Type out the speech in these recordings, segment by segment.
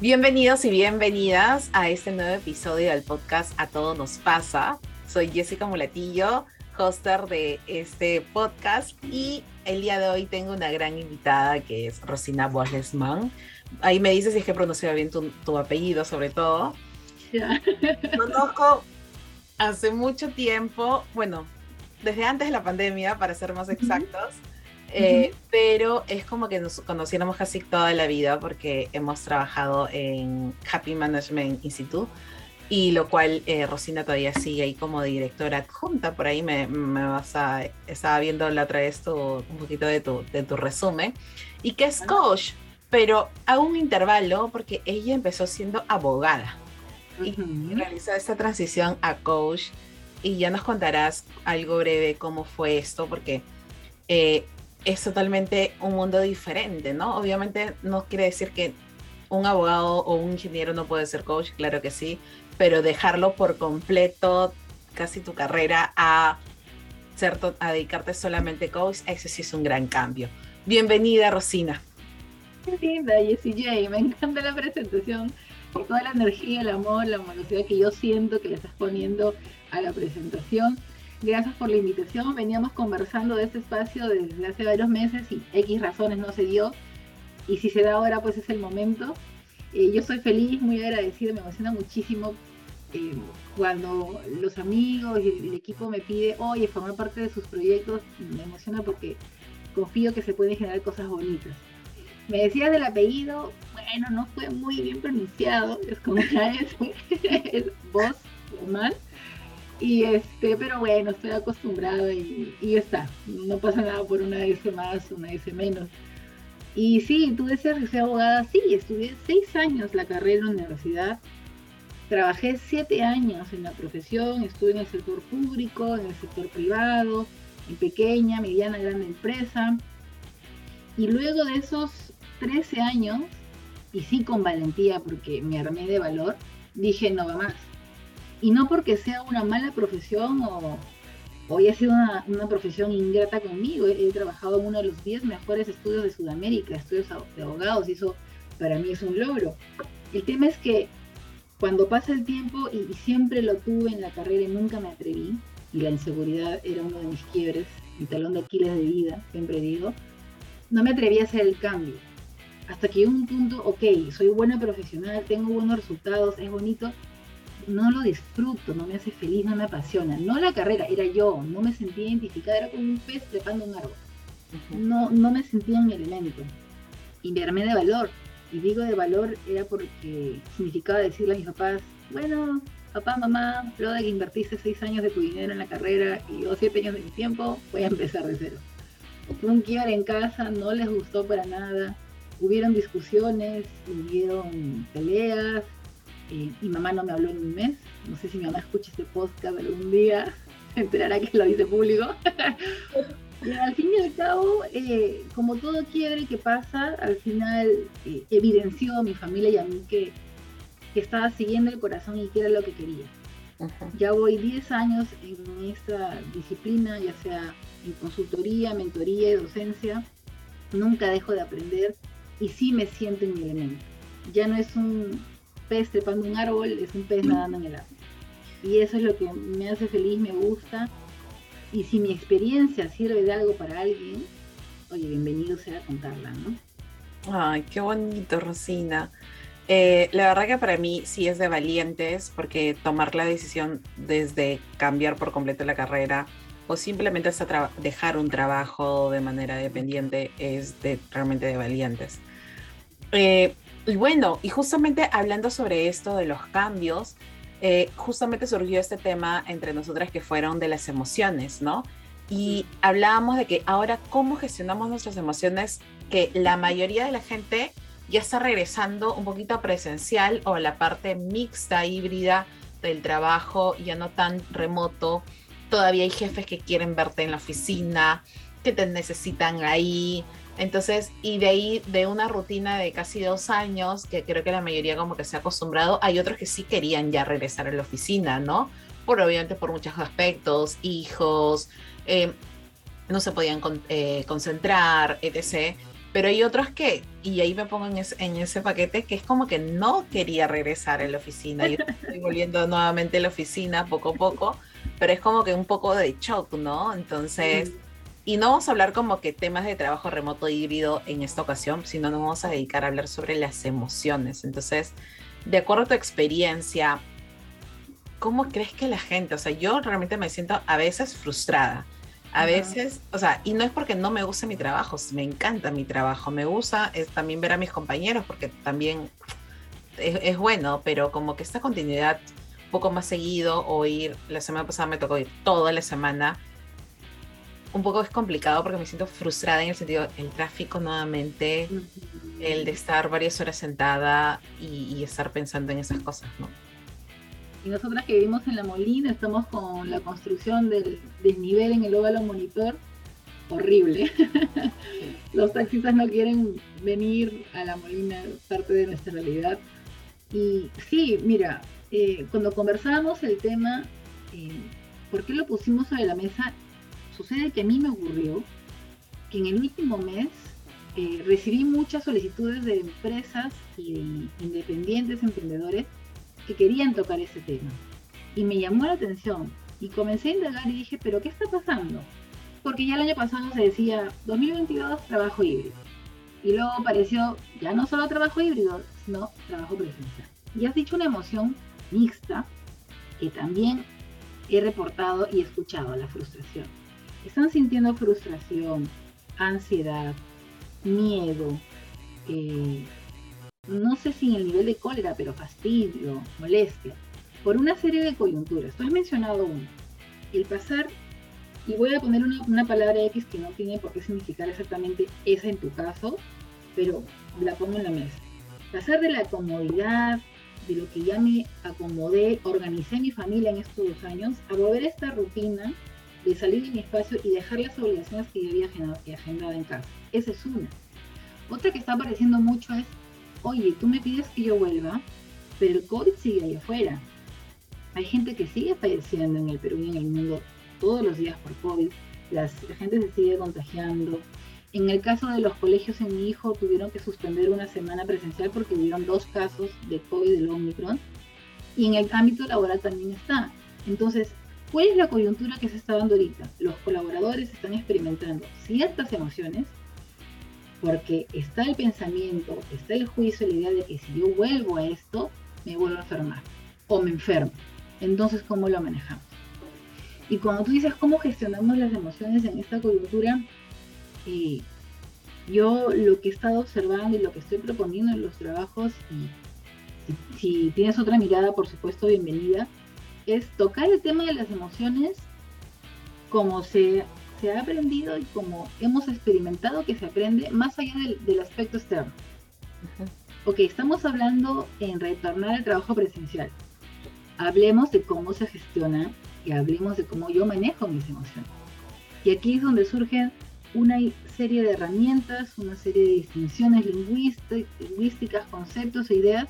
Bienvenidos y bienvenidas a este nuevo episodio del podcast A Todo Nos Pasa. Soy Jessica Mulatillo, hoster de este podcast y el día de hoy tengo una gran invitada que es Rosina Boslesman. Ahí me dices si es que pronunciaba bien tu, apellido sobre todo. Conozco hace mucho tiempo, bueno, desde antes de la pandemia, para ser más exactos, eh, pero es como que nos conociéramos casi toda la vida porque hemos trabajado en Happy Management Institute y lo cual eh, Rosina todavía sigue ahí como directora adjunta, por ahí me, me, vas a, estaba viendo la otra vez un poquito de tu, de tu resumen, y que es coach, pero a un intervalo porque ella empezó siendo abogada y realizó esta transición a coach. Y ya nos contarás algo breve cómo fue esto, porque eh, es totalmente un mundo diferente, ¿no? Obviamente no quiere decir que un abogado o un ingeniero no puede ser coach, claro que sí, pero dejarlo por completo, casi tu carrera, a, ser, a dedicarte solamente coach, ese sí es un gran cambio. Bienvenida, Rosina. Qué Jessie J. Me encanta la presentación toda la energía, el amor, la amorosidad que yo siento que le estás poniendo a la presentación. Gracias por la invitación. Veníamos conversando de este espacio desde hace varios meses y X razones no se dio. Y si se da ahora, pues es el momento. Eh, yo soy feliz, muy agradecida, me emociona muchísimo eh, cuando los amigos y el, equipo me pide, oye, formar parte de sus proyectos. Me emociona porque confío que se pueden generar cosas bonitas. Me decías del apellido, bueno, no fue muy bien pronunciado, es como ya es, es voz normal. Y este, pero bueno, estoy acostumbrada y, está. No pasa nada por una S más, una S menos. Y sí, decías que soy abogada, sí, estudié seis años la carrera en la universidad. Trabajé siete años en la profesión, estuve en el sector público, en el sector privado, en pequeña, mediana, grande empresa. Y luego de esos 13 años, y sí con valentía porque me armé de valor, dije no va más y no porque sea una mala profesión o, hoy ha sido una, profesión ingrata conmigo. He, trabajado en uno de los 10 mejores estudios de Sudamérica, estudios de abogados, y eso para mí es un logro. El tema es que cuando pasa el tiempo, y, siempre lo tuve en la carrera y nunca me atreví, y la inseguridad era uno de mis quiebres, mi talón de Aquiles de vida, siempre digo, no me atreví a hacer el cambio. Hasta que un punto, ok, soy buena profesional, tengo buenos resultados, es bonito, no lo disfruto, no me hace feliz, no me apasiona. No la carrera, era yo, no me sentía identificada, era como un pez trepando un árbol. No, no me sentía en mi elemento. Y me armé de valor. Y digo de valor era porque significaba decirle a mis papás, bueno, papá, mamá, luego de que invertiste seis años de tu dinero en la carrera y yo siete años de mi tiempo, voy a empezar de cero. Fue un quiebre en casa, no les gustó para nada. Hubieron discusiones, hubieron peleas, mi mamá no me habló en un mes. No sé si mi mamá escucha este podcast algún día, se enterará que lo hice público. y al fin y al cabo, eh, como todo quiebre que pasa, al final eh, evidenció a mi familia y a mí que, estaba siguiendo el corazón y que era lo que quería. Ya voy 10 años en esta disciplina, ya sea en consultoría, mentoría y docencia. Nunca dejo de aprender y sí me siento en mi elemento. Ya no es un, pez trepando un árbol, es un pez nadando en el agua. Y eso es lo que me hace feliz, me gusta. Y si mi experiencia sirve de algo para alguien, oye, bienvenido sea contarla, ¿no? Ay, qué bonito, Rosina. Eh, la verdad que para mí sí es de valientes, porque tomar la decisión desde cambiar por completo la carrera o simplemente hasta dejar un trabajo de manera dependiente es realmente de valientes. Eh, y bueno, y justamente hablando sobre esto de los cambios, eh, justamente surgió este tema entre nosotras que fueron de las emociones, ¿no? Y hablábamos de que ahora cómo gestionamos nuestras emociones, que la mayoría de la gente ya está regresando un poquito a presencial o a la parte mixta, híbrida del trabajo, ya no tan remoto. Todavía hay jefes que quieren verte en la oficina, que te necesitan ahí, entonces, y de ahí, de una rutina de casi dos años, que creo que la mayoría como que se ha acostumbrado, hay otros que sí querían ya regresar a la oficina, ¿no? Por obviamente por muchos aspectos, hijos, eh, no se podían eh, concentrar, etc. Pero hay otros que, y ahí me pongo en ese, en ese paquete, que es como que no quería regresar a la oficina. Yo estoy volviendo nuevamente a la oficina poco a poco, pero es como que un poco de shock, ¿no? Entonces, y no vamos a hablar como que temas de trabajo remoto híbrido en esta ocasión, sino nos vamos a dedicar a hablar sobre las emociones. Entonces, de acuerdo a tu experiencia, ¿cómo crees que la gente, o sea, yo realmente me siento a veces frustrada a veces, o sea, y no es porque no me guste mi trabajo, me encanta mi trabajo, me gusta es también ver a mis compañeros porque también es, bueno, pero como que esta continuidad un poco más seguido o ir, la semana pasada me tocó ir toda la semana, un poco es complicado porque me siento frustrada en el sentido, el tráfico nuevamente, el de estar varias horas sentada y, estar pensando en esas cosas, ¿no? Y nosotras que vivimos en La Molina estamos con la construcción del desnivel en el óvalo monitor. Horrible. Los taxistas no quieren venir a La Molina, parte de nuestra realidad. Y sí, mira, eh, cuando conversábamos el tema, eh, ¿por qué lo pusimos sobre la mesa? Sucede que a mí me ocurrió que en el último mes eh, recibí muchas solicitudes de empresas y de independientes emprendedores que querían tocar ese tema. Y me llamó la atención y comencé a indagar y dije, pero ¿qué está pasando? Porque ya el año pasado se decía 2022 trabajo híbrido. Y luego apareció ya no solo trabajo híbrido, sino trabajo presencial. Y has dicho una emoción mixta que también he reportado y escuchado, la frustración. Están sintiendo frustración, ansiedad, miedo, eh, no sé si en el nivel de cólera, pero fastidio, molestia, por una serie de coyunturas. Tú has mencionado uno, el pasar, y voy a poner una, palabra X que no tiene por qué significar exactamente esa en tu caso, pero la pongo en la mesa. Pasar de la comodidad, de lo que ya me acomodé, organicé mi familia en estos dos años, a volver a esta rutina de salir de mi espacio y dejar las obligaciones que yo había agendado en casa. Esa es una. Otra que está apareciendo mucho es oye, tú me pides que yo vuelva, pero el COVID sigue ahí afuera. Hay gente que sigue falleciendo en el Perú y en el mundo todos los días por COVID. la gente se sigue contagiando. En el caso de los colegios en mi hijo tuvieron que suspender una semana presencial porque hubieron dos casos de COVID del Omicron. Y en el ámbito laboral también está. Entonces, ¿cuál es la coyuntura que se está dando ahorita? Los colaboradores están experimentando ciertas emociones porque está el pensamiento, está el juicio, la idea de que si yo vuelvo a esto, me vuelvo a enfermar o me enfermo. Entonces, ¿cómo lo manejamos? Y cuando tú dices cómo gestionamos las emociones en esta coyuntura, eh, yo lo que he estado observando y lo que estoy proponiendo en los trabajos, y si, si tienes otra mirada, por supuesto, bienvenida, es tocar el tema de las emociones como se se ha aprendido y como hemos experimentado que se aprende más allá del, aspecto externo. Ok, estamos hablando en retornar al trabajo presencial. Hablemos de cómo se gestiona y hablemos de cómo yo manejo mis emociones. Y aquí es donde surgen una serie de herramientas, una serie de distinciones lingüísticas, conceptos e ideas.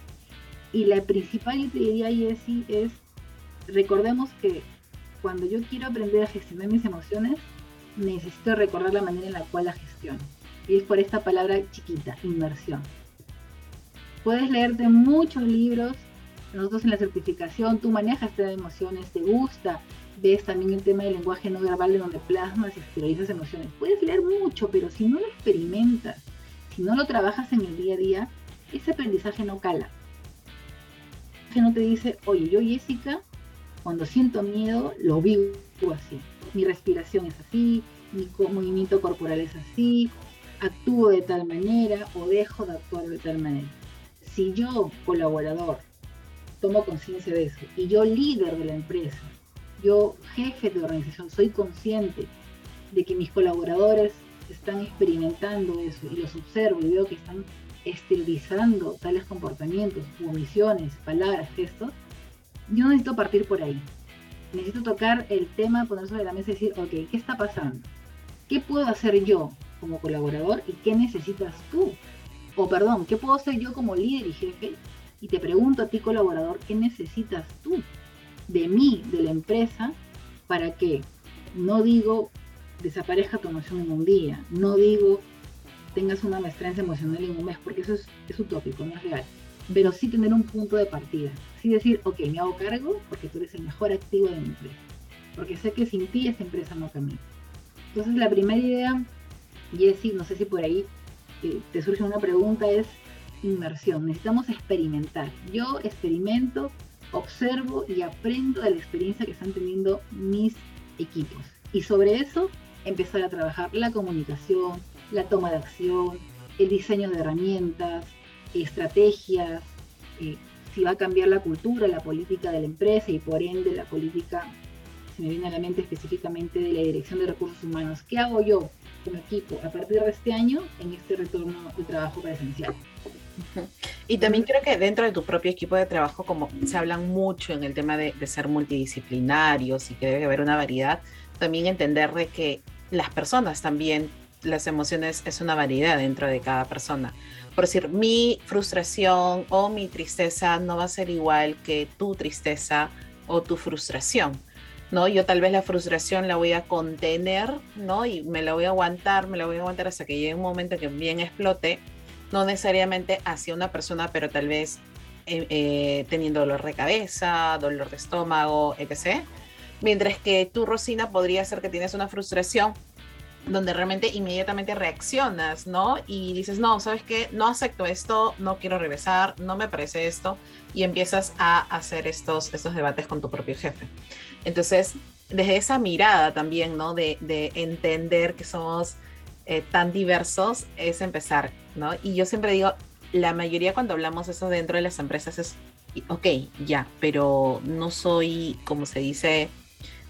Y la principal, yo te diría, Jessie, es recordemos que cuando yo quiero aprender a gestionar mis emociones, necesito recordar la manera en la cual la gestiono. Y es por esta palabra chiquita, inmersión. Puedes leerte muchos libros. Nosotros en la certificación, tú manejas estas emociones, te gusta, ves también el tema del lenguaje no verbal de donde plasmas y exteriorizas emociones. Puedes leer mucho, pero si no lo experimentas, si no lo trabajas en el día a día, ese aprendizaje no cala. Que no te dice, oye, yo Jessica, cuando siento miedo, lo vivo así mi respiración es así, mi movimiento corporal es así, actúo de tal manera o dejo de actuar de tal manera. Si yo, colaborador, tomo conciencia de eso y yo, líder de la empresa, yo, jefe de organización, soy consciente de que mis colaboradores están experimentando eso y los observo y veo que están esterilizando tales comportamientos, omisiones, palabras, gestos, yo necesito partir por ahí necesito tocar el tema, poner sobre la mesa y decir, ok, ¿qué está pasando? ¿Qué puedo hacer yo como colaborador y qué necesitas tú? O perdón, ¿qué puedo hacer yo como líder y jefe? Y te pregunto a ti colaborador, ¿qué necesitas tú de mí, de la empresa, para que no digo desaparezca tu emoción en un día, no digo tengas una maestranza emocional en un mes, porque eso es, es utópico, no es real. Pero sí tener un punto de partida. Sí decir, ok, me hago cargo porque tú eres el mejor activo de mi empresa. Porque sé que sin ti esta empresa no camina. Entonces la primera idea, Jessy, no sé si por ahí eh, te surge una pregunta, es inmersión. Necesitamos experimentar. Yo experimento, observo y aprendo de la experiencia que están teniendo mis equipos. Y sobre eso empezar a trabajar la comunicación, la toma de acción, el diseño de herramientas, estrategias, eh, si va a cambiar la cultura, la política de la empresa y por ende la política, se me viene a la mente específicamente de la dirección de recursos humanos. ¿Qué hago yo como equipo a partir de este año en este retorno de trabajo presencial? Y también creo que dentro de tu propio equipo de trabajo, como se hablan mucho en el tema de, de ser multidisciplinarios y que debe haber una variedad, también entender de que las personas también, las emociones es una variedad dentro de cada persona. Por decir, mi frustración o mi tristeza no va a ser igual que tu tristeza o tu frustración. ¿no? Yo tal vez la frustración la voy a contener, ¿no? Y me la voy a aguantar, me la voy a aguantar hasta que llegue un momento que bien explote, no necesariamente hacia una persona, pero tal vez eh, eh, teniendo dolor de cabeza, dolor de estómago, etc. Mientras que tú, Rosina, podría ser que tienes una frustración donde realmente inmediatamente reaccionas, ¿no? Y dices, no, ¿sabes qué? No acepto esto, no quiero regresar, no me parece esto, y empiezas a hacer estos, estos debates con tu propio jefe. Entonces, desde esa mirada también, ¿no? De, de entender que somos eh, tan diversos, es empezar, ¿no? Y yo siempre digo, la mayoría cuando hablamos eso dentro de las empresas es, ok, ya, pero no soy, como se dice,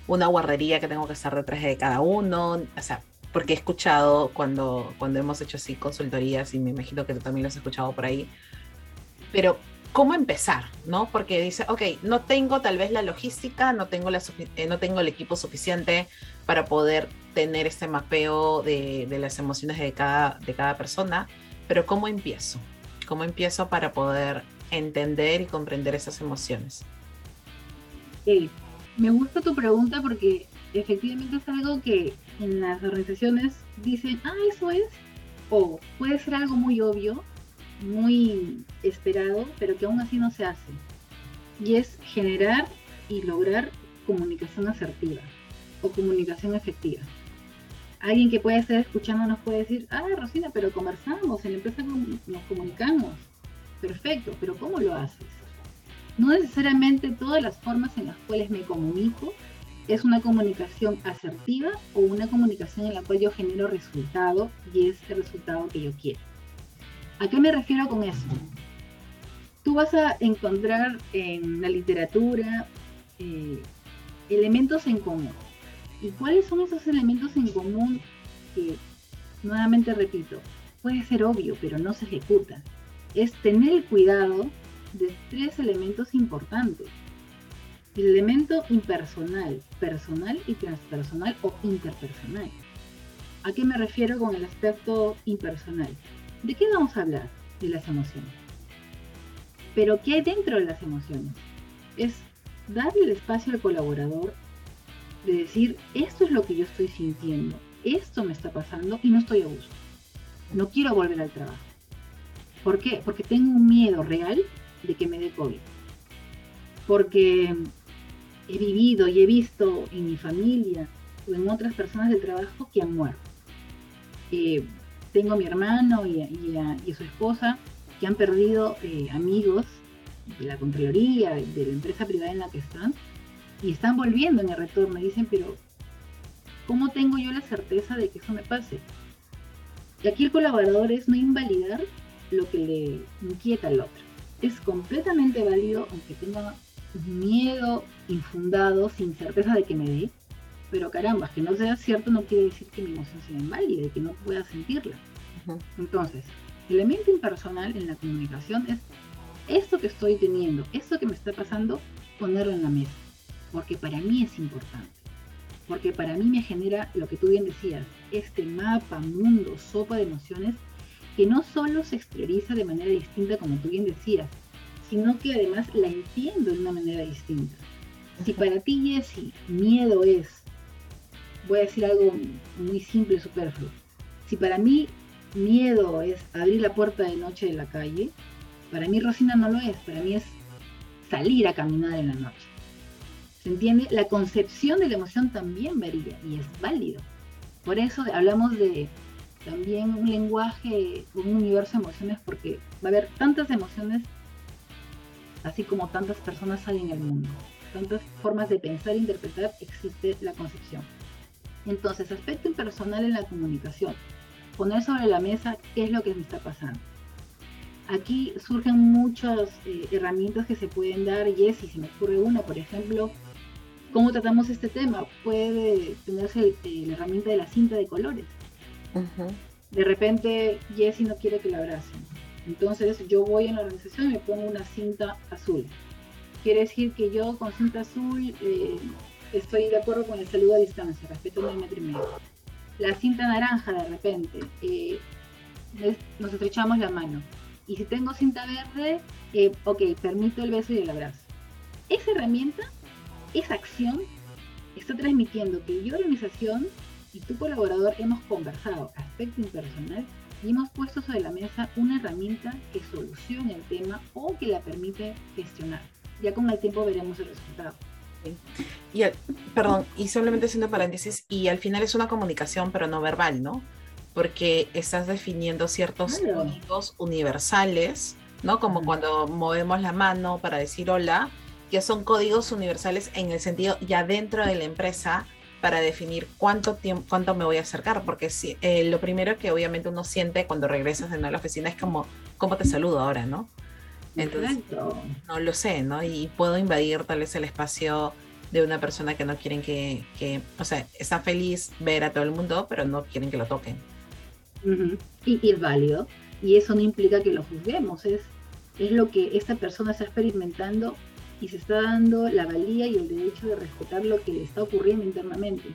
una guardería que tengo que estar detrás de cada uno, o sea, porque he escuchado cuando, cuando hemos hecho así consultorías y me imagino que tú también lo has escuchado por ahí, pero ¿cómo empezar? ¿no? Porque dice, ok, no tengo tal vez la logística, no tengo, la, eh, no tengo el equipo suficiente para poder tener este mapeo de, las emociones de cada, de cada persona, pero ¿cómo empiezo? ¿Cómo empiezo para poder entender y comprender esas emociones? Sí, me gusta tu pregunta porque efectivamente es algo que en las organizaciones dicen, ah, eso es, o puede ser algo muy obvio, muy esperado, pero que aún así no se hace. Y es generar y lograr comunicación asertiva o comunicación efectiva. Alguien que puede estar escuchando nos puede decir, ah, Rosina, pero conversamos, en la empresa nos comunicamos. Perfecto, pero ¿cómo lo haces? No necesariamente todas las formas en las cuales me comunico es una comunicación asertiva o una comunicación en la cual yo genero resultado y es el resultado que yo quiero. ¿A qué me refiero con eso? Tú vas a encontrar en la literatura eh, elementos en común. ¿Y cuáles son esos elementos en común que, nuevamente repito, puede ser obvio, pero no se ejecuta? Es tener el cuidado de tres elementos importantes. El elemento impersonal, personal y transpersonal o interpersonal. ¿A qué me refiero con el aspecto impersonal? ¿De qué vamos a hablar? De las emociones. Pero ¿qué hay dentro de las emociones? Es darle el espacio al colaborador de decir, esto es lo que yo estoy sintiendo, esto me está pasando y no estoy a gusto. No quiero volver al trabajo. ¿Por qué? Porque tengo un miedo real de que me dé COVID. Porque he vivido y he visto en mi familia o en otras personas del trabajo que han muerto. Eh, tengo a mi hermano y a, su esposa que han perdido eh, amigos de la Contraloría, de la empresa privada en la que están, y están volviendo en el retorno. Y dicen, pero ¿cómo tengo yo la certeza de que eso me pase? Y aquí el colaborador es no invalidar lo que le inquieta al otro es completamente válido, aunque tenga miedo infundado, sin certeza de que me dé, pero caramba, que no sea cierto no quiere decir que mi emoción sea inválida y que no pueda sentirla. Entonces, el elemento impersonal en la comunicación es esto que estoy teniendo, esto que me está pasando, ponerlo en la mesa, porque para mí es importante, porque para mí me genera lo que tú bien decías, este mapa, mundo, sopa de emociones que no solo se exterioriza de manera distinta, como tú bien decías, sino que además la entiendo de una manera distinta. Si para ti, Jessy, miedo es, voy a decir algo muy simple y superfluo, si para mí miedo es abrir la puerta de noche de la calle, para mí Rosina no lo es, para mí es salir a caminar en la noche. ¿Se entiende? La concepción de la emoción también varía y es válido. Por eso hablamos de también un lenguaje, un universo de emociones, porque va a haber tantas emociones, así como tantas personas hay en el mundo. Tantas formas de pensar e interpretar existe la concepción. Entonces, aspecto impersonal en la comunicación. Poner sobre la mesa qué es lo que me está pasando. Aquí surgen muchas eh, herramientas que se pueden dar, y es, si se me ocurre una, por ejemplo, ¿cómo tratamos este tema? Puede tenerse eh, la herramienta de la cinta de colores. De repente, Jessie no quiere que la abracen. Entonces, yo voy en la organización y me pongo una cinta azul. Quiere decir que yo con cinta azul eh, estoy de acuerdo con el saludo a distancia, respeto el metro y medio. La cinta naranja, de repente, nos estrechamos la mano y si tengo cinta verde, eh, ok, permito el beso y el abrazo. Esa herramienta, esa acción, está transmitiendo que yo, organización y tu colaborador hemos conversado aspecto impersonal y hemos puesto sobre la mesa una herramienta que solucione el tema o que la permite gestionar. Ya con el tiempo veremos el resultado. Y, perdón, y solamente haciendo paréntesis, y al final es una comunicación, pero no verbal, ¿no? porque estás definiendo ciertos códigos universales, ¿no? Como cuando movemos la mano para decir hola, que son códigos universales en el sentido ya dentro de la empresa para definir cuánto tiempo, cuánto me voy a acercar, porque si, eh, lo primero que obviamente uno siente cuando regresas de nuevo a la oficina es como, ¿cómo te saludo ahora, no? Entonces, no lo sé, ¿no? Y puedo invadir tal vez el espacio de una persona que no quieren que, que, o sea, está feliz ver a todo el mundo, pero no quieren que lo toquen y, es válido. Y eso no implica que lo juzguemos, es, es lo que esta persona está experimentando y se está dando la valía y el derecho de respetar lo que le está ocurriendo internamente.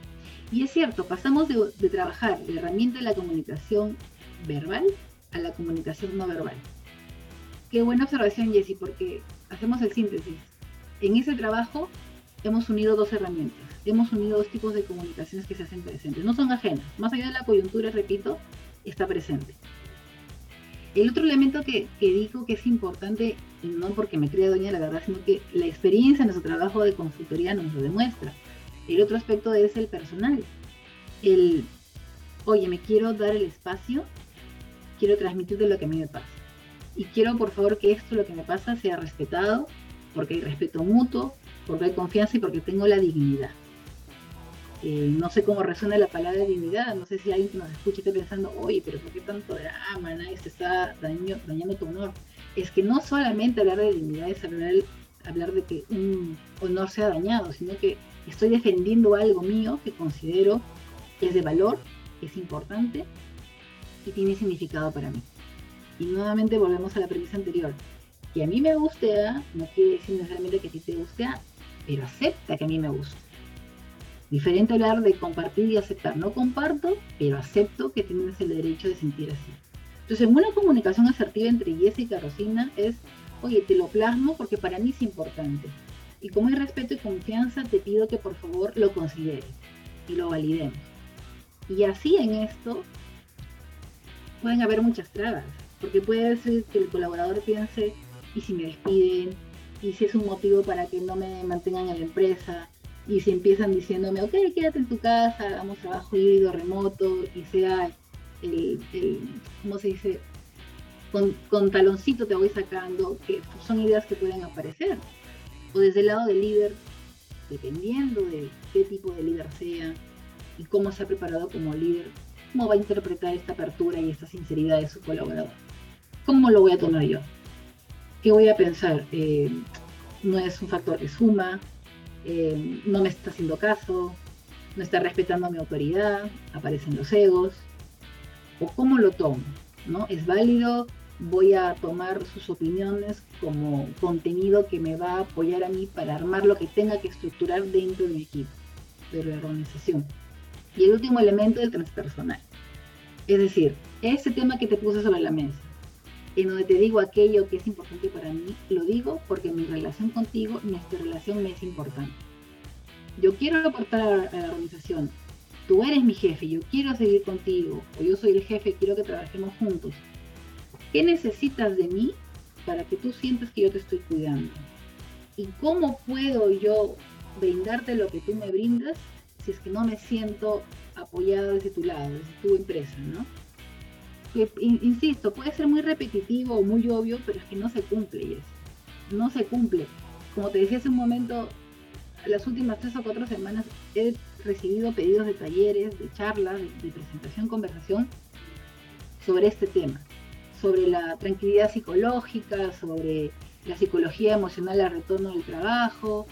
Y es cierto, pasamos de, de trabajar la herramienta de la comunicación verbal a la comunicación no verbal. Qué buena observación, Jessie, porque hacemos el síntesis. En ese trabajo hemos unido dos herramientas, hemos unido dos tipos de comunicaciones que se hacen presentes, no son ajenas. Más allá de la coyuntura, repito, está presente. El otro elemento que, que dijo que es importante, no porque me crea doña la verdad, sino que la experiencia en nuestro trabajo de consultoría nos lo demuestra. El otro aspecto es el personal. El, oye, me quiero dar el espacio, quiero transmitirte lo que a mí me pasa. Y quiero, por favor, que esto, lo que me pasa, sea respetado, porque hay respeto mutuo, porque hay confianza y porque tengo la dignidad. Eh, no sé cómo resuena la palabra dignidad, no sé si alguien que nos escuche esté pensando, oye, pero ¿por qué tanto drama? Nadie se está dañando tu honor. Es que no solamente hablar de dignidad es hablar, de que un honor sea dañado, sino que estoy defendiendo algo mío que considero es de valor, es importante y tiene significado para mí. Y nuevamente volvemos a la premisa anterior. Que a mí me guste A no quiere decir necesariamente que a ti te guste pero acepta que a mí me gusta. Diferente hablar de compartir y aceptar. No comparto, pero acepto que tienes el derecho de sentir así. Entonces, una comunicación asertiva entre Jessica y Rosina es, oye, te lo plasmo porque para mí es importante. Y como hay respeto y confianza, te pido que por favor lo consideres y lo validemos. Y así en esto pueden haber muchas trabas, porque puede ser que el colaborador piense, ¿y si me despiden? ¿Y si es un motivo para que no me mantengan en la empresa? y si empiezan diciéndome, ok, quédate en tu casa, hagamos trabajo híbrido, remoto, y sea el, ¿cómo se dice? Con, taloncito te voy sacando, que son ideas que pueden aparecer. O desde el lado del líder, dependiendo de qué tipo de líder sea y cómo se ha preparado como líder, cómo va a interpretar esta apertura y esta sinceridad de su colaborador. ¿Cómo lo voy a tomar yo? ¿Qué voy a pensar? Eh, no es un factor que suma, eh, no me está haciendo caso, no está respetando mi autoridad, aparecen los egos, o cómo lo tomo, ¿no? ¿Es válido? Voy a tomar sus opiniones como contenido que me va a apoyar a mí para armar lo que tenga que estructurar dentro de mi equipo, de la organización. Y el último elemento, el transpersonal. Es decir, ese tema que te puse sobre la mesa, en donde te digo aquello que es importante para mí, lo digo porque mi relación contigo, nuestra relación me es importante. Yo quiero aportar a la organización tú eres mi jefe, yo quiero seguir contigo, o yo soy el jefe, quiero que trabajemos juntos. ¿Qué necesitas de mí para que tú sientas que yo te estoy cuidando? ¿Y cómo puedo yo brindarte lo que tú me brindas si es que no me siento apoyado desde tu lado, desde tu empresa, ¿no? Insisto, puede ser muy repetitivo o muy obvio, pero es que no se cumple, No se cumple. Como te decía hace un momento, las últimas tres o cuatro semanas he recibido pedidos de talleres, de charlas, de, presentación, conversación sobre este tema, sobre la tranquilidad psicológica, sobre la psicología emocional al retorno del trabajo,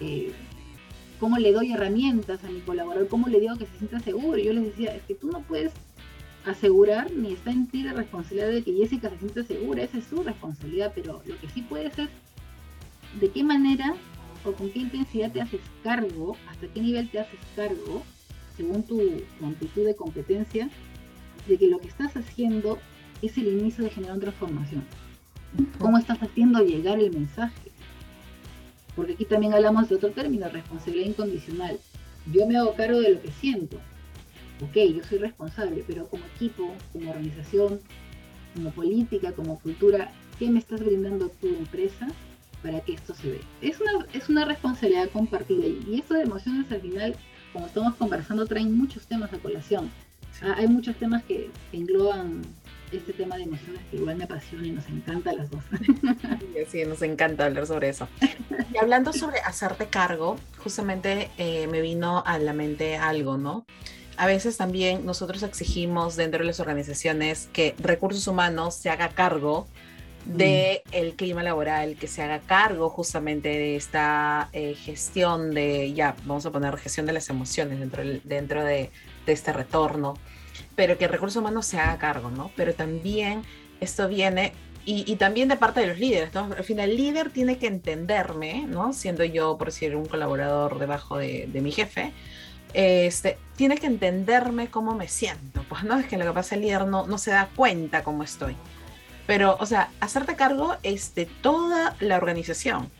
eh, cómo le doy herramientas a mi colaborador, cómo le digo que se sienta seguro. Yo les decía, es que tú no puedes asegurar ni está en la responsabilidad de que Jessica se sienta segura, esa es su responsabilidad, pero lo que sí puede ser de qué manera o con qué intensidad te haces cargo, hasta qué nivel te haces cargo, según tu, amplitud de competencia, de que lo que estás haciendo es el inicio de generar una transformación. ¿Cómo estás haciendo llegar el mensaje? Porque aquí también hablamos de otro término, responsabilidad incondicional. Yo me hago cargo de lo que siento, ok, yo soy responsable, pero como equipo, como organización, como política, como cultura, ¿qué me estás brindando tu empresa para que esto se vea? Es una, es una responsabilidad compartida y esto de emociones al final, como estamos conversando, traen muchos temas a colación. Ah, hay muchos temas que engloban este tema de emociones que igual me apasiona y nos encanta a las dos. Sí, nos encanta hablar sobre eso. Y hablando sobre hacerte cargo, justamente eh, me vino a la mente algo, ¿no? A veces también nosotros exigimos dentro de las organizaciones que recursos humanos se haga cargo de mm. el clima laboral, que se haga cargo justamente de esta eh, gestión de, ya, vamos a poner gestión de las emociones dentro, dentro de, este retorno, pero que recursos humanos se haga cargo, ¿no? Pero también esto viene, y, también de parte de los líderes, ¿no? Al final, el líder tiene que entenderme, ¿no? Siendo yo, por decir, un colaborador debajo de, de mi jefe, este, tiene que entenderme cómo me siento. Pues no es que lo que pasa el líder no, no se da cuenta cómo estoy. Pero, o sea, hacerte cargo es de toda la organización.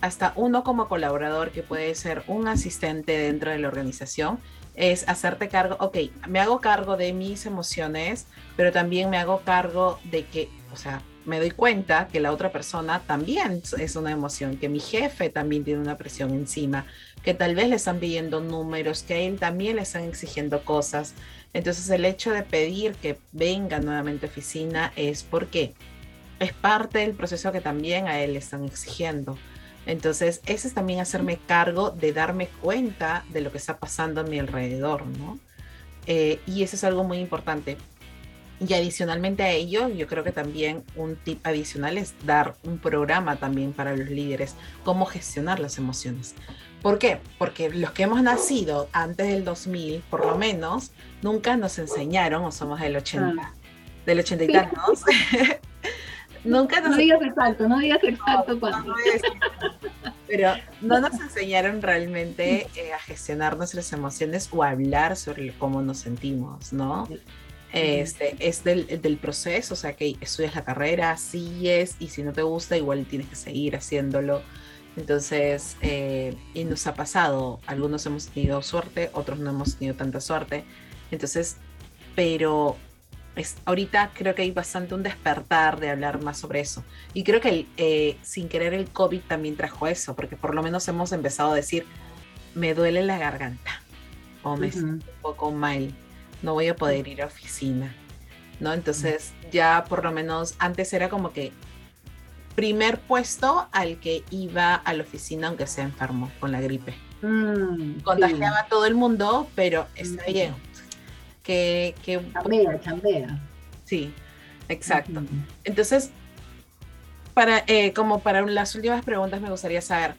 Hasta uno como colaborador, que puede ser un asistente dentro de la organización, es hacerte cargo, ok, me hago cargo de mis emociones, pero también me hago cargo de que, o sea, me doy cuenta que la otra persona también es una emoción, que mi jefe también tiene una presión encima, que tal vez le están pidiendo números, que a él también le están exigiendo cosas. Entonces el hecho de pedir que venga nuevamente a oficina es porque es parte del proceso que también a él le están exigiendo. Entonces, ese es también hacerme cargo de darme cuenta de lo que está pasando a mi alrededor, ¿no? Eh, y eso es algo muy importante. Y adicionalmente a ello, yo creo que también un tip adicional es dar un programa también para los líderes, cómo gestionar las emociones. ¿Por qué? Porque los que hemos nacido antes del 2000, por lo menos, nunca nos enseñaron, o somos del 80, ah. del 80 y tantos. nunca nos No digas exacto, no digas exacto cuándo. pero no nos enseñaron realmente eh, a gestionar nuestras emociones o a hablar sobre cómo nos sentimos, ¿no? Este, es del, del, proceso, o sea, que estudias la carrera, sigues y si no te gusta, igual tienes que seguir haciéndolo. Entonces, eh, y nos ha pasado, algunos hemos tenido suerte, otros no hemos tenido tanta suerte. Entonces, pero es, ahorita creo que hay bastante un despertar de hablar más sobre eso. Y creo que eh, sin querer el COVID también trajo eso, porque por lo menos hemos empezado a decir, me duele la garganta o me siento un poco mal no voy a poder ir a oficina, ¿no? Entonces ya por lo menos antes era como que primer puesto al que iba a la oficina aunque sea enfermo con la gripe. Mm, Contagiaba a todo el mundo, pero está mm. bien. Que, que, chambea, chambea. Sí, exacto. Entonces, para, eh, como para las últimas preguntas me gustaría saber,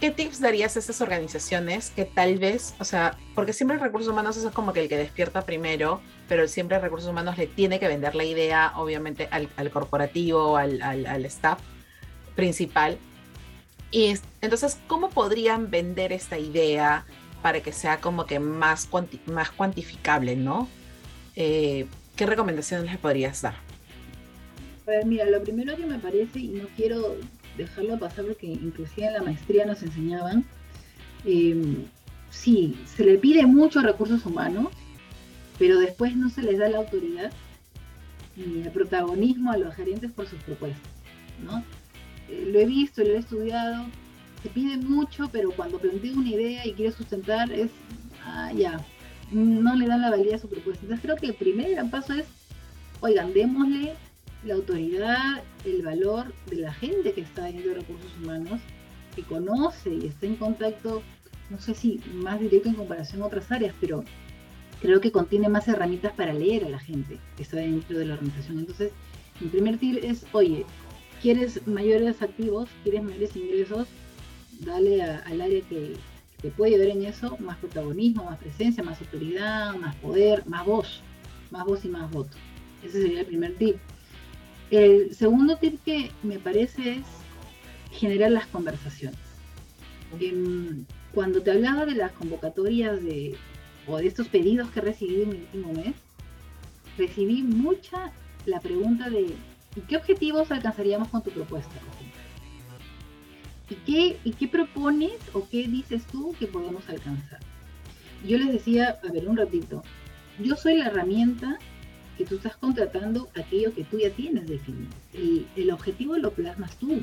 ¿qué tips darías a esas organizaciones que tal vez, o sea, porque siempre el recursos humanos es como que el que despierta primero, pero siempre el recursos humanos le tiene que vender la idea, obviamente, al, corporativo, al, staff principal. Y entonces, ¿cómo podrían vender esta idea para que sea como que más, más cuantificable, ¿no? Eh, ¿Qué recomendaciones les podrías dar? Pues mira, lo primero que me parece, y no quiero dejarlo pasar porque inclusive en la maestría nos enseñaban, eh, sí, se le pide mucho recursos humanos, pero después no se les da la autoridad ni el protagonismo a los gerentes por sus propuestas, ¿no? Eh, lo he visto, lo he estudiado, se pide mucho, pero cuando plantea una idea y quiere sustentar es, ah, ya, no le dan la valía a su propuesta. Entonces creo que el primer gran paso es, oigan, démosle la autoridad, el valor de la gente que está en recursos humanos, que conoce y está en contacto, no sé si más directo en comparación a otras áreas, pero creo que contiene más herramientas para leer a la gente que está dentro de la organización. Entonces, mi primer tip es, oye, ¿quieres mayores activos? ¿Quieres mayores ingresos? Dale al área que te puede ayudar en eso más protagonismo, más presencia, más autoridad, más poder, más voz, más voz y más voto. Ese sería el primer tip. El segundo tip que me parece es generar las conversaciones. Em, cuando te hablaba de las convocatorias de, o de estos pedidos que recibí en mi último mes, recibí mucha la pregunta de ¿qué objetivos alcanzaríamos con tu propuesta? ¿Y qué, ¿Y qué propones o qué dices tú que podemos alcanzar? Yo les decía, a ver, un ratito, yo soy la herramienta que tú estás contratando aquello que tú ya tienes definido. El, el objetivo lo plasmas tú,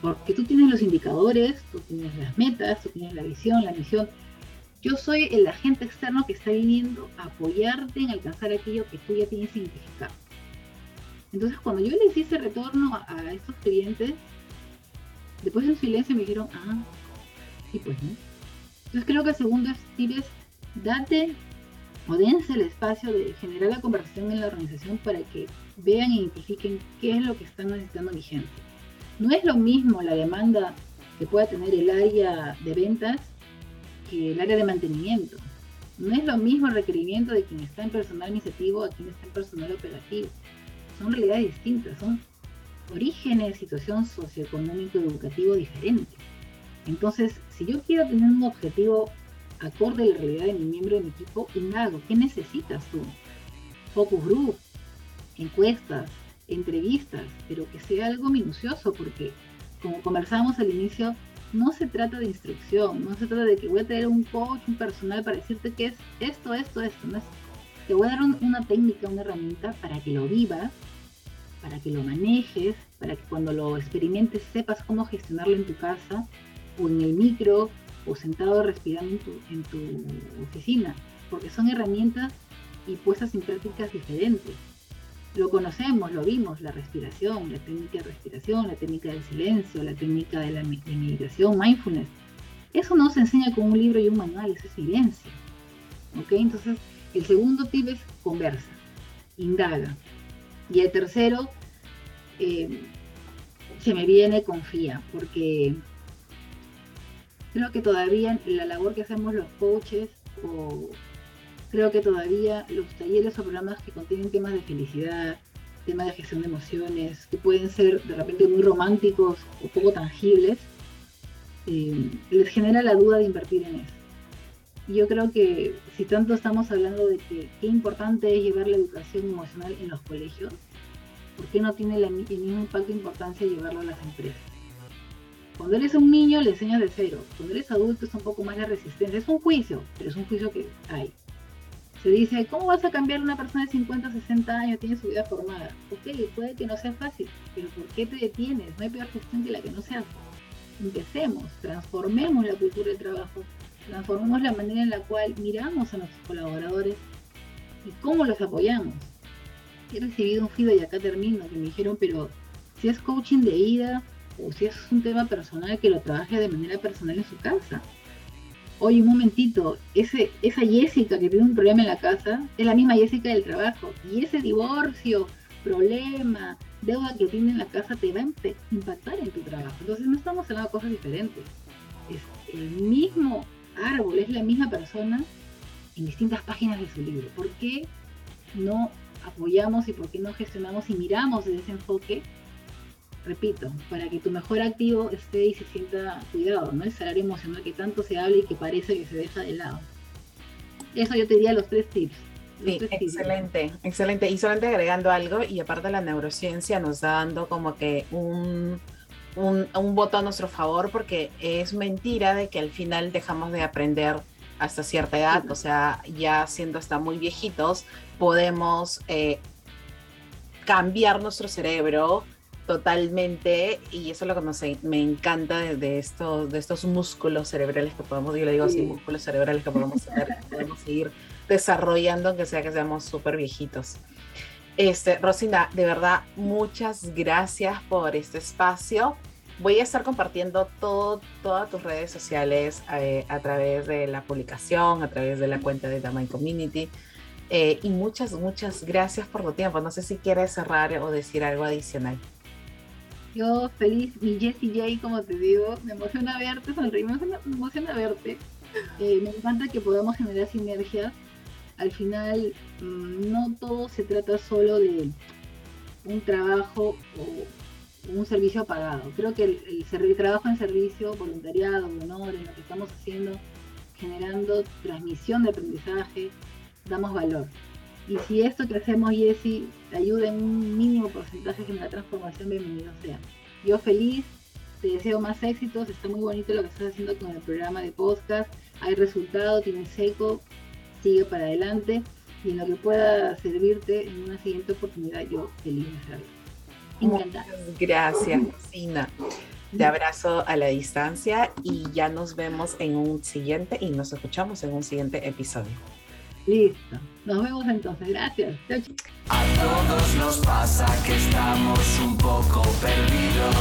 porque tú tienes los indicadores, tú tienes las metas, tú tienes la visión, la misión, yo soy el agente externo que está viniendo a apoyarte en alcanzar aquello que tú ya tienes identificado. Entonces, cuando yo les hice retorno a, estos clientes, después de un silencio me dijeron, ah, sí, pues no. Entonces, creo que el segundo tip es date o dense el espacio de generar la conversación en la organización para que vean e identifiquen qué es lo que están necesitando mi gente. No es lo mismo la demanda que pueda tener el área de ventas el área de mantenimiento. No es lo mismo el requerimiento de quien está en personal administrativo a quien está en personal operativo. Son realidades distintas, son orígenes, situación socioeconómico educativo diferente. Entonces, si yo quiero tener un objetivo acorde a la realidad de mi miembro de mi equipo, indago, ¿qué necesitas tú? Focus group, encuestas, entrevistas, pero que sea algo minucioso, porque como conversábamos al inicio, no se trata de instrucción, no se trata de que voy a tener un coach, un personal para decirte que es esto, esto, esto. No te voy a dar una técnica, una herramienta para que lo vivas, para que lo manejes, para que cuando lo experimentes sepas cómo gestionarlo en tu casa o en el micro o sentado respirando en tu, oficina, porque son herramientas y puestas en prácticas diferentes lo conocemos, lo vimos, la respiración, la técnica de respiración, la técnica del silencio, la técnica de la meditación, mindfulness. Eso no se enseña con un libro y un manual, eso es evidencia. ¿Ok? Entonces, el segundo tip es conversa, indaga. Y el tercero, eh, se me viene confía, porque creo que todavía la labor que hacemos los coaches o creo que todavía los talleres o programas que contienen temas de felicidad, temas de gestión de emociones, que pueden ser de repente muy románticos o poco tangibles, eh, les genera la duda de invertir en eso. Yo creo que si tanto estamos hablando de que qué importante es llevar la educación emocional en los colegios, ¿por qué no tiene el mismo impacto e importancia llevarlo a las empresas? Cuando eres un niño le enseñas de cero, cuando eres adulto es un poco más la resistencia, es un juicio, pero es un juicio que hay. Se dice, ¿cómo vas a cambiar una persona de 50, 60 años, tiene su vida formada? Ok, puede que no sea fácil, pero ¿por qué te detienes? No hay peor gestión que la que no sea. Empecemos, transformemos la cultura de trabajo, transformemos la manera en la cual miramos a nuestros colaboradores y cómo los apoyamos. He recibido un feedback y acá termino, que me dijeron, pero si es coaching de ida o si es un tema personal, que lo trabaje de manera personal en su casa oye, un momentito, esa Jessica que tiene un problema en la casa es la misma Jessica del trabajo. Y ese divorcio, problema, deuda que tiene en la casa te va a impactar en tu trabajo. Entonces no estamos hablando de cosas diferentes. Es el mismo árbol, es la misma persona en distintas páginas de su libro. ¿Por qué no apoyamos y por qué no gestionamos y miramos desde ese enfoque repito, para que tu mejor activo esté y se sienta cuidado, ¿no? El salario emocional que tanto se habla y que parece que se deja de lado. Eso yo te diría los tres tips. sí, excelente, excelente. Y solamente agregando algo, y aparte la neurociencia nos da dando como que un, un, un voto a nuestro favor porque es mentira de que al final dejamos de aprender hasta cierta edad, o sea, ya siendo hasta muy viejitos, podemos eh, cambiar nuestro cerebro totalmente y eso es lo que me encanta de, estos, de estos músculos cerebrales que podemos, yo le digo así, músculos cerebrales que podemos, podemos seguir desarrollando aunque sea que seamos súper viejitos. Este, Rosina, de verdad, muchas gracias por este espacio. Voy a estar compartiendo todo, todas tus redes sociales eh, a través de la publicación, a través de la cuenta de Dama Community. Eh, y muchas, muchas gracias por tu tiempo. No sé si quieres cerrar o decir algo adicional. Yo feliz, mi Jessie J, como te digo, me emociona verte, sonreír, me emociona, verte. Eh, me encanta que podamos generar sinergias. Al final, mm, no todo se trata solo de un trabajo o un servicio pagado. Creo que el, el, trabajo en servicio, voluntariado, honor, en lo que estamos haciendo, generando transmisión de aprendizaje, damos valor. Y si esto que hacemos, Jessy, te ayuda en un mínimo porcentaje en la transformación, bienvenido sea. Yo feliz, te deseo más éxitos, está muy bonito lo que estás haciendo con el programa de podcast, hay resultado, tienes seco, sigue para adelante y en lo que pueda servirte en una siguiente oportunidad, yo feliz de. Muchas gracias, Cristina. Te abrazo a la distancia y ya nos vemos en un siguiente y nos escuchamos en un siguiente episodio. Listo. Nos vemos entonces. Gracias. A todos nos pasa que estamos un poco perdidos.